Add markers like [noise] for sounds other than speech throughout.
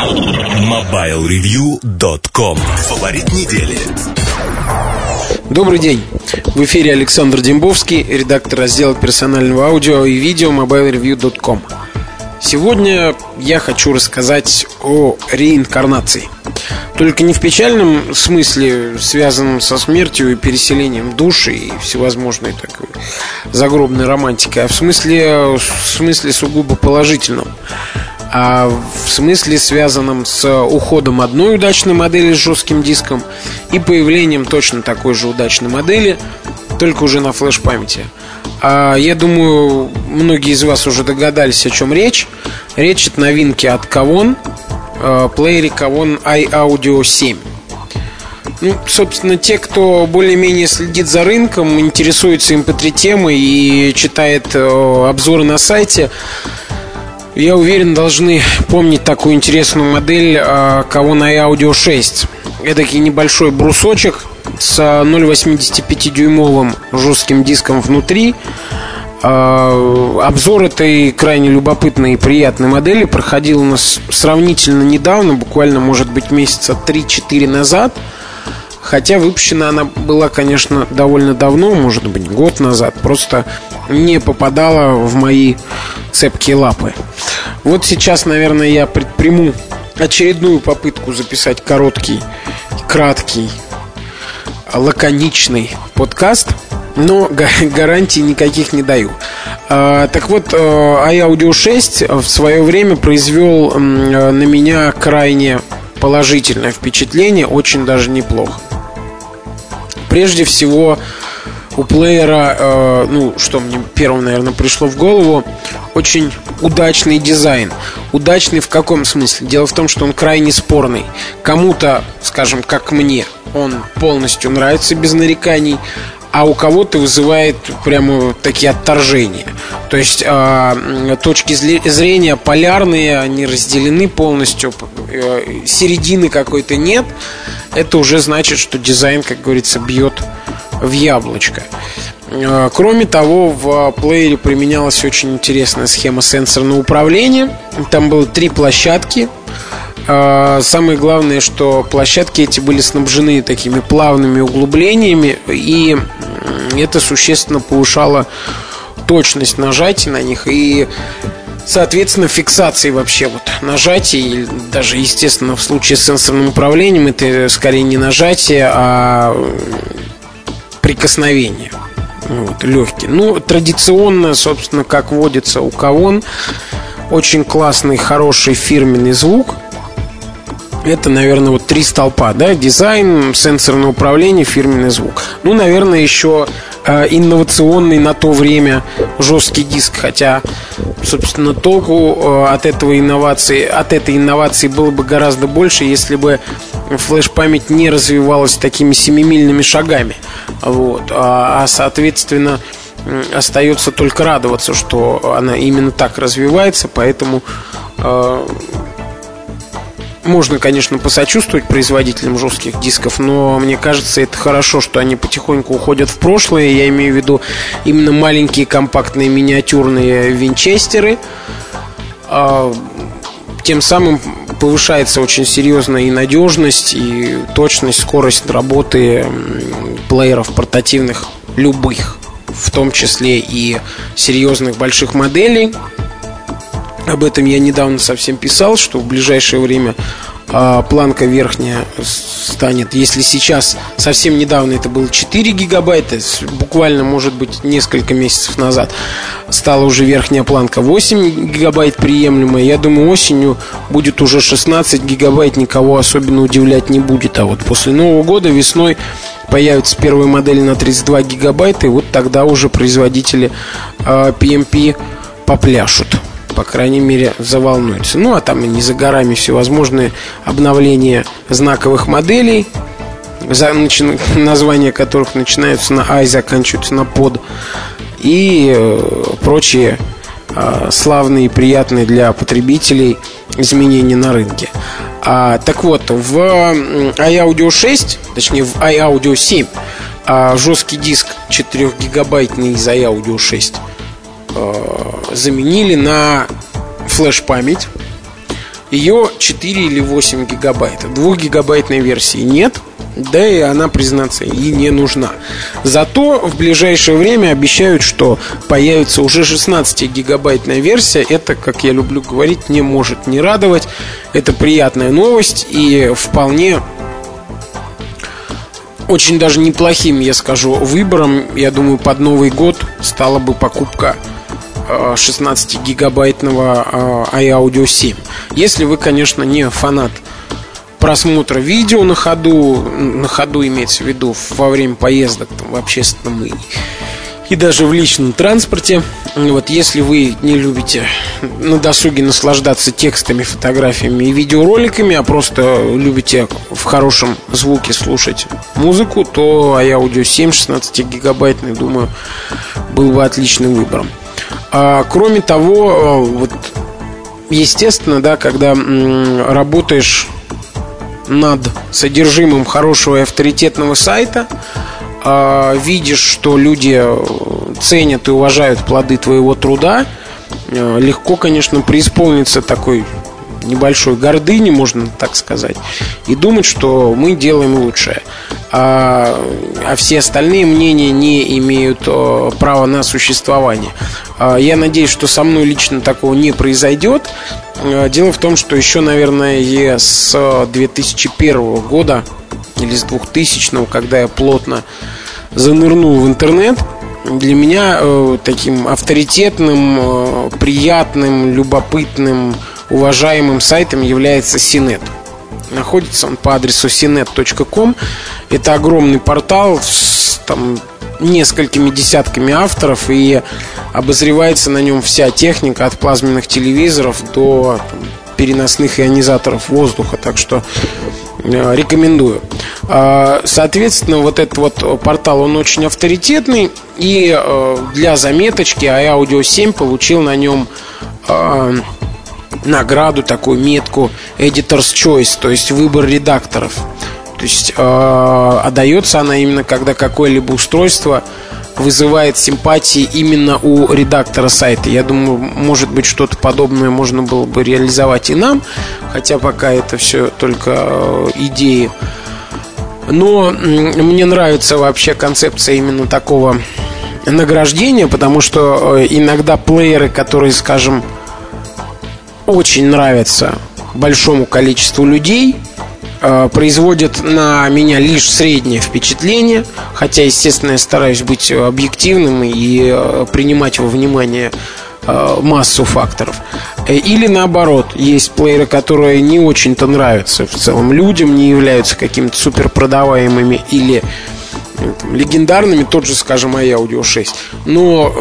MobileReview.com Фаворит недели. Добрый день! В эфире Александр Дембовский, редактор раздела персонального аудио и видео MobileReview.com Сегодня я хочу рассказать о реинкарнации. Только не в печальном смысле, связанном со смертью и переселением души и всевозможной такой загробной романтикой А в смысле, в смысле сугубо положительном а в смысле связанном с уходом одной удачной модели с жестким диском и появлением точно такой же удачной модели, только уже на флеш-памяти. А я думаю, многие из вас уже догадались, о чем речь. Речь от новинки от Kavon, э, плеере Kavon iAudio 7. Ну, собственно, те, кто более-менее следит за рынком, интересуется MP3 темой и читает э, обзоры на сайте, я уверен, должны помнить такую интересную модель а, кого на Audio 6. Эдакий небольшой брусочек с 0,85-дюймовым жестким диском внутри. А, обзор этой крайне любопытной и приятной модели проходил у нас сравнительно недавно, буквально, может быть, месяца 3-4 назад. Хотя выпущена она была, конечно, довольно давно, может быть, год назад. Просто не попадала в мои цепкие лапы. Вот сейчас, наверное, я предприму очередную попытку записать короткий, краткий, лаконичный подкаст, но гарантий никаких не даю. А, так вот, iAudio э, 6 в свое время произвел на меня крайне положительное впечатление, очень даже неплохо. Прежде всего, у плеера, э, ну, что мне первым, наверное, пришло в голову, очень удачный дизайн. Удачный в каком смысле? Дело в том, что он крайне спорный. Кому-то, скажем, как мне, он полностью нравится без нареканий, а у кого-то вызывает прямо такие отторжения. То есть э, точки зрения полярные, они разделены полностью, э, середины какой-то нет. Это уже значит, что дизайн, как говорится, бьет в яблочко. Э, кроме того, в плеере применялась очень интересная схема сенсорного управления. Там было три площадки. Э, самое главное, что площадки эти были снабжены такими плавными углублениями, и это существенно повышало точность нажатий на них и Соответственно, фиксации вообще вот нажатий, даже, естественно, в случае с сенсорным управлением это скорее не нажатие, а прикосновение. Вот, легкий. Ну, традиционно, собственно, как водится у Кавон, очень классный, хороший фирменный звук. Это, наверное, вот три столпа, да, дизайн, сенсорное управление, фирменный звук. Ну, наверное, еще э, инновационный на то время жесткий диск, хотя, собственно, толку э, от этого инновации, от этой инновации было бы гораздо больше, если бы флеш-память не развивалась такими семимильными шагами. Вот. А, а соответственно, остается только радоваться, что она именно так развивается, поэтому э, можно, конечно, посочувствовать производителям жестких дисков, но мне кажется, это хорошо, что они потихоньку уходят в прошлое. Я имею в виду именно маленькие компактные миниатюрные винчестеры. Э, тем самым повышается очень серьезно и надежность, и точность, скорость работы плееров портативных любых, в том числе и серьезных больших моделей. Об этом я недавно совсем писал, что в ближайшее время а, планка верхняя станет, если сейчас совсем недавно это было 4 гигабайта, буквально, может быть, несколько месяцев назад стала уже верхняя планка 8 гигабайт приемлемая. Я думаю, осенью будет уже 16 гигабайт, никого особенно удивлять не будет. А вот после Нового года весной появятся первые модели на 32 гигабайта, и вот тогда уже производители PMP а, попляшут по крайней мере, заволнуется. Ну, а там и не за горами всевозможные обновления знаковых моделей, за, начи, названия которых начинаются на «а» и заканчиваются на «под», и э, прочие э, славные и приятные для потребителей изменения на рынке. А, так вот, в iAudio 6, точнее в iAudio 7, а, жесткий диск 4 гигабайтный из iAudio 6 Э, заменили на флеш-память. ее 4 или 8 гигабайт. 2 гигабайтной версии нет, да и она, признаться, и не нужна. Зато в ближайшее время обещают, что появится уже 16-гигабайтная версия. Это, как я люблю говорить, не может не радовать. Это приятная новость и вполне очень даже неплохим, я скажу, выбором, я думаю, под Новый год стала бы покупка 16-гигабайтного э, iAudio 7. Если вы, конечно, не фанат просмотра видео на ходу, на ходу имеется в виду во время поездок там, в общественном и, и даже в личном транспорте. Вот если вы не любите на досуге наслаждаться текстами, фотографиями и видеороликами, а просто любите в хорошем звуке слушать музыку, то iAudio 7 16 гигабайтный, думаю, был бы отличным выбором. А, кроме того, э, вот естественно, да, когда работаешь над содержимым хорошего и авторитетного сайта, э, видишь, что люди э, ценят и уважают плоды твоего труда, э, легко, конечно, преисполниться такой небольшой гордыни, можно так сказать, и думать, что мы делаем лучшее. А, а все остальные мнения не имеют о, права на существование. А, я надеюсь, что со мной лично такого не произойдет. А, дело в том, что еще, наверное, с 2001 года или с 2000, когда я плотно занырнул в интернет, для меня таким авторитетным, приятным, любопытным, уважаемым сайтом является Синет. Находится он по адресу sinet.com. Это огромный портал с там, несколькими десятками авторов и обозревается на нем вся техника от плазменных телевизоров до там, переносных ионизаторов воздуха. Так что э, рекомендую. Э, соответственно, вот этот вот портал, он очень авторитетный. И э, для заметочки iAudio 7 получил на нем э, награду, такую метку Editor's Choice, то есть выбор редакторов. То есть э, отдается она именно, когда какое-либо устройство вызывает симпатии именно у редактора сайта. Я думаю, может быть, что-то подобное можно было бы реализовать и нам, хотя пока это все только э, идеи. Но мне нравится вообще концепция именно такого награждения, потому что э, иногда плееры, которые, скажем, очень нравится большому количеству людей, э, производит на меня лишь среднее впечатление, хотя, естественно, я стараюсь быть объективным и э, принимать во внимание э, массу факторов. Или наоборот, есть плееры, которые не очень-то нравятся в целом людям, не являются какими-то супер продаваемыми или легендарными, тот же, скажем, iAudio 6. Но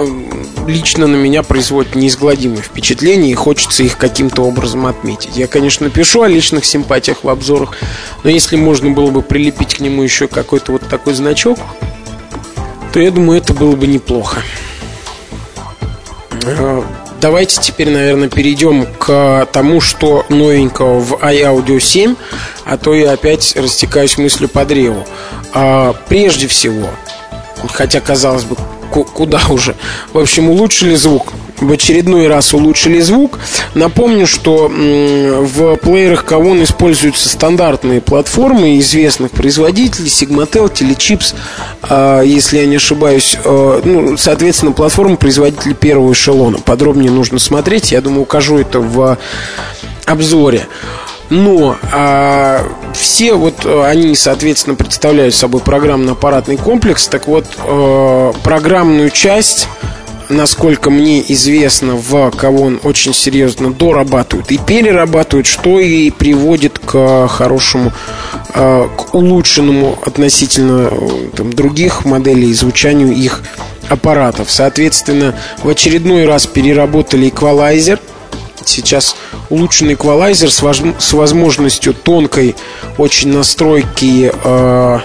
лично на меня производит неизгладимое впечатление и хочется их каким-то образом отметить. Я, конечно, пишу о личных симпатиях в обзорах, но если можно было бы прилепить к нему еще какой-то вот такой значок, то я думаю, это было бы неплохо. А, давайте теперь, наверное, перейдем к тому, что новенького в iAudio 7, а то я опять растекаюсь мыслью по древу. А, прежде всего, хотя, казалось бы, куда уже. В общем, улучшили звук. В очередной раз улучшили звук. Напомню, что в плеерах Kavon используются стандартные платформы известных производителей Sigmatel, Telechips, а, если я не ошибаюсь. А, ну, соответственно, платформы производителей первого эшелона. Подробнее нужно смотреть. Я думаю, укажу это в обзоре. Но а, все вот э, они, соответственно, представляют собой программно-аппаратный комплекс. Так вот, а, программную часть насколько мне известно, в кого он очень серьезно дорабатывают и перерабатывают, что и приводит к хорошему, э, к улучшенному относительно там, других моделей звучанию их аппаратов. Соответственно, в очередной раз переработали эквалайзер – Сейчас улучшенный эквалайзер с, воз, с возможностью тонкой очень настройки э,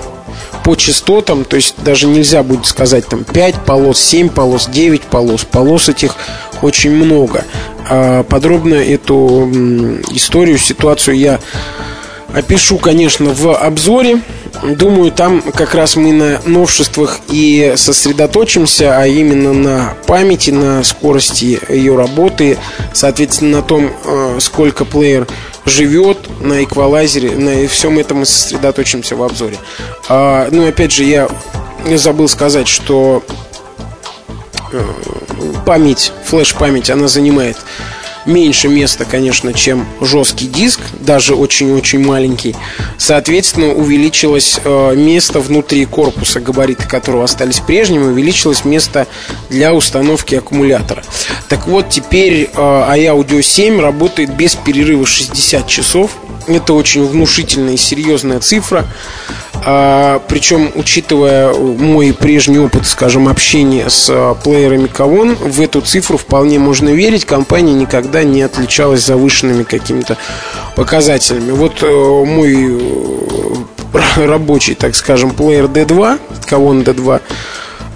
по частотам, то есть даже нельзя будет сказать там 5 полос, 7 полос, 9 полос, полос этих очень много. Э, подробно эту историю, ситуацию я опишу, конечно, в обзоре. Думаю, там как раз мы на новшествах и сосредоточимся, а именно на памяти, на скорости ее работы, соответственно, на том, э, сколько плеер живет на эквалайзере, на всем этом мы сосредоточимся в обзоре. А, ну, опять же, я забыл сказать, что э, память, флеш-память, она занимает меньше места, конечно, чем жесткий диск, даже очень-очень маленький. Соответственно, увеличилось э, место внутри корпуса, габариты которого остались прежними, увеличилось место для установки аккумулятора. Так вот, теперь э, iAudio 7 работает без перерыва 60 часов. Это очень внушительная и серьезная цифра. А, причем, учитывая мой прежний опыт, скажем, общения с а, плеерами Кавон, в эту цифру вполне можно верить. Компания никогда не отличалась завышенными какими-то показателями. Вот э, мой э, [laughs] рабочий, так скажем, плеер D2, Кавон D2,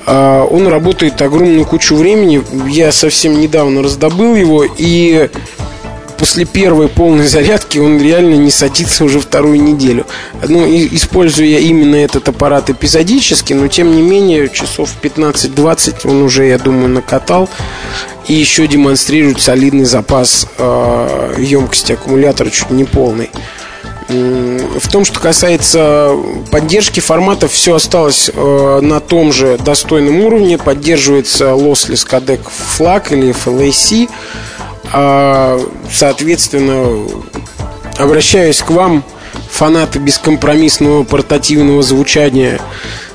а, он работает огромную кучу времени. Я совсем недавно раздобыл его и после первой полной зарядки он реально не садится уже вторую неделю. Ну, и, используя именно этот аппарат эпизодически, но тем не менее часов 15-20 он уже, я думаю, накатал. И еще демонстрирует солидный запас э, емкости аккумулятора, чуть не полный. В том, что касается поддержки форматов, все осталось э, на том же достойном уровне. Поддерживается Lossless Codec FLAC или FLAC. А, соответственно, обращаюсь к вам, фанаты бескомпромиссного портативного звучания.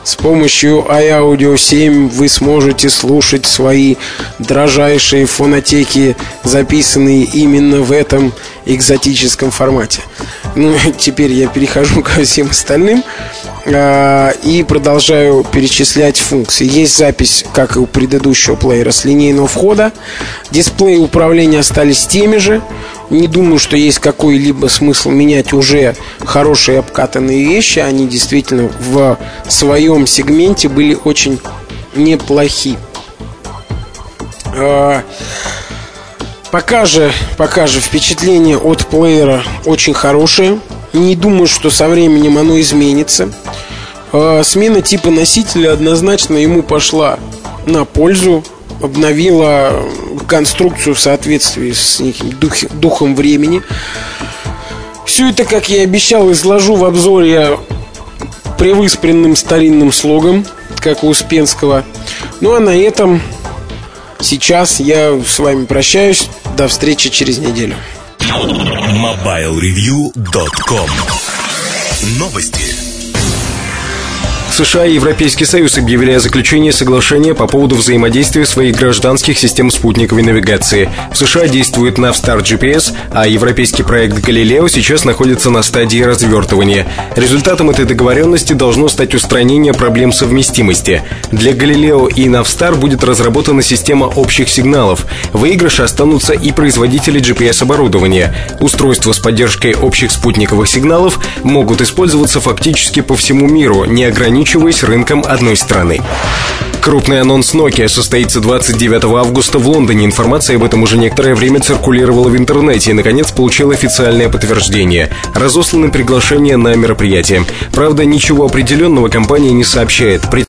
С помощью iAudio 7 вы сможете слушать свои дрожайшие фонотеки, записанные именно в этом экзотическом формате. Ну, [laughs] теперь я перехожу ко всем остальным и продолжаю перечислять функции. Есть запись, как и у предыдущего плеера, с линейного входа. Дисплеи управления остались теми же. Не думаю, что есть какой-либо смысл менять уже хорошие обкатанные вещи. Они действительно в своем сегменте были очень неплохи. Э, Пока же, пока же впечатление от плеера очень хорошее. Не думаю, что со временем оно изменится. А, смена типа носителя однозначно ему пошла на пользу. Обновила конструкцию в соответствии с неким дух, духом времени. Все это, как я и обещал, изложу в обзоре превыспренным старинным слогом, как у Успенского. Ну а на этом сейчас я с вами прощаюсь. До встречи через неделю. MobileReview.com Новости. США и Европейский Союз объявили о заключении соглашения по поводу взаимодействия своих гражданских систем спутниковой навигации. В США действует Navstar GPS, а европейский проект Galileo сейчас находится на стадии развертывания. Результатом этой договоренности должно стать устранение проблем совместимости. Для Galileo и Navstar будет разработана система общих сигналов. Выигрыши останутся и производители GPS-оборудования. Устройства с поддержкой общих спутниковых сигналов могут использоваться фактически по всему миру, не ограничиваясь ограничиваясь рынком одной страны. Крупный анонс Nokia состоится 29 августа в Лондоне. Информация об этом уже некоторое время циркулировала в интернете и, наконец, получила официальное подтверждение. Разосланы приглашения на мероприятие. Правда, ничего определенного компания не сообщает.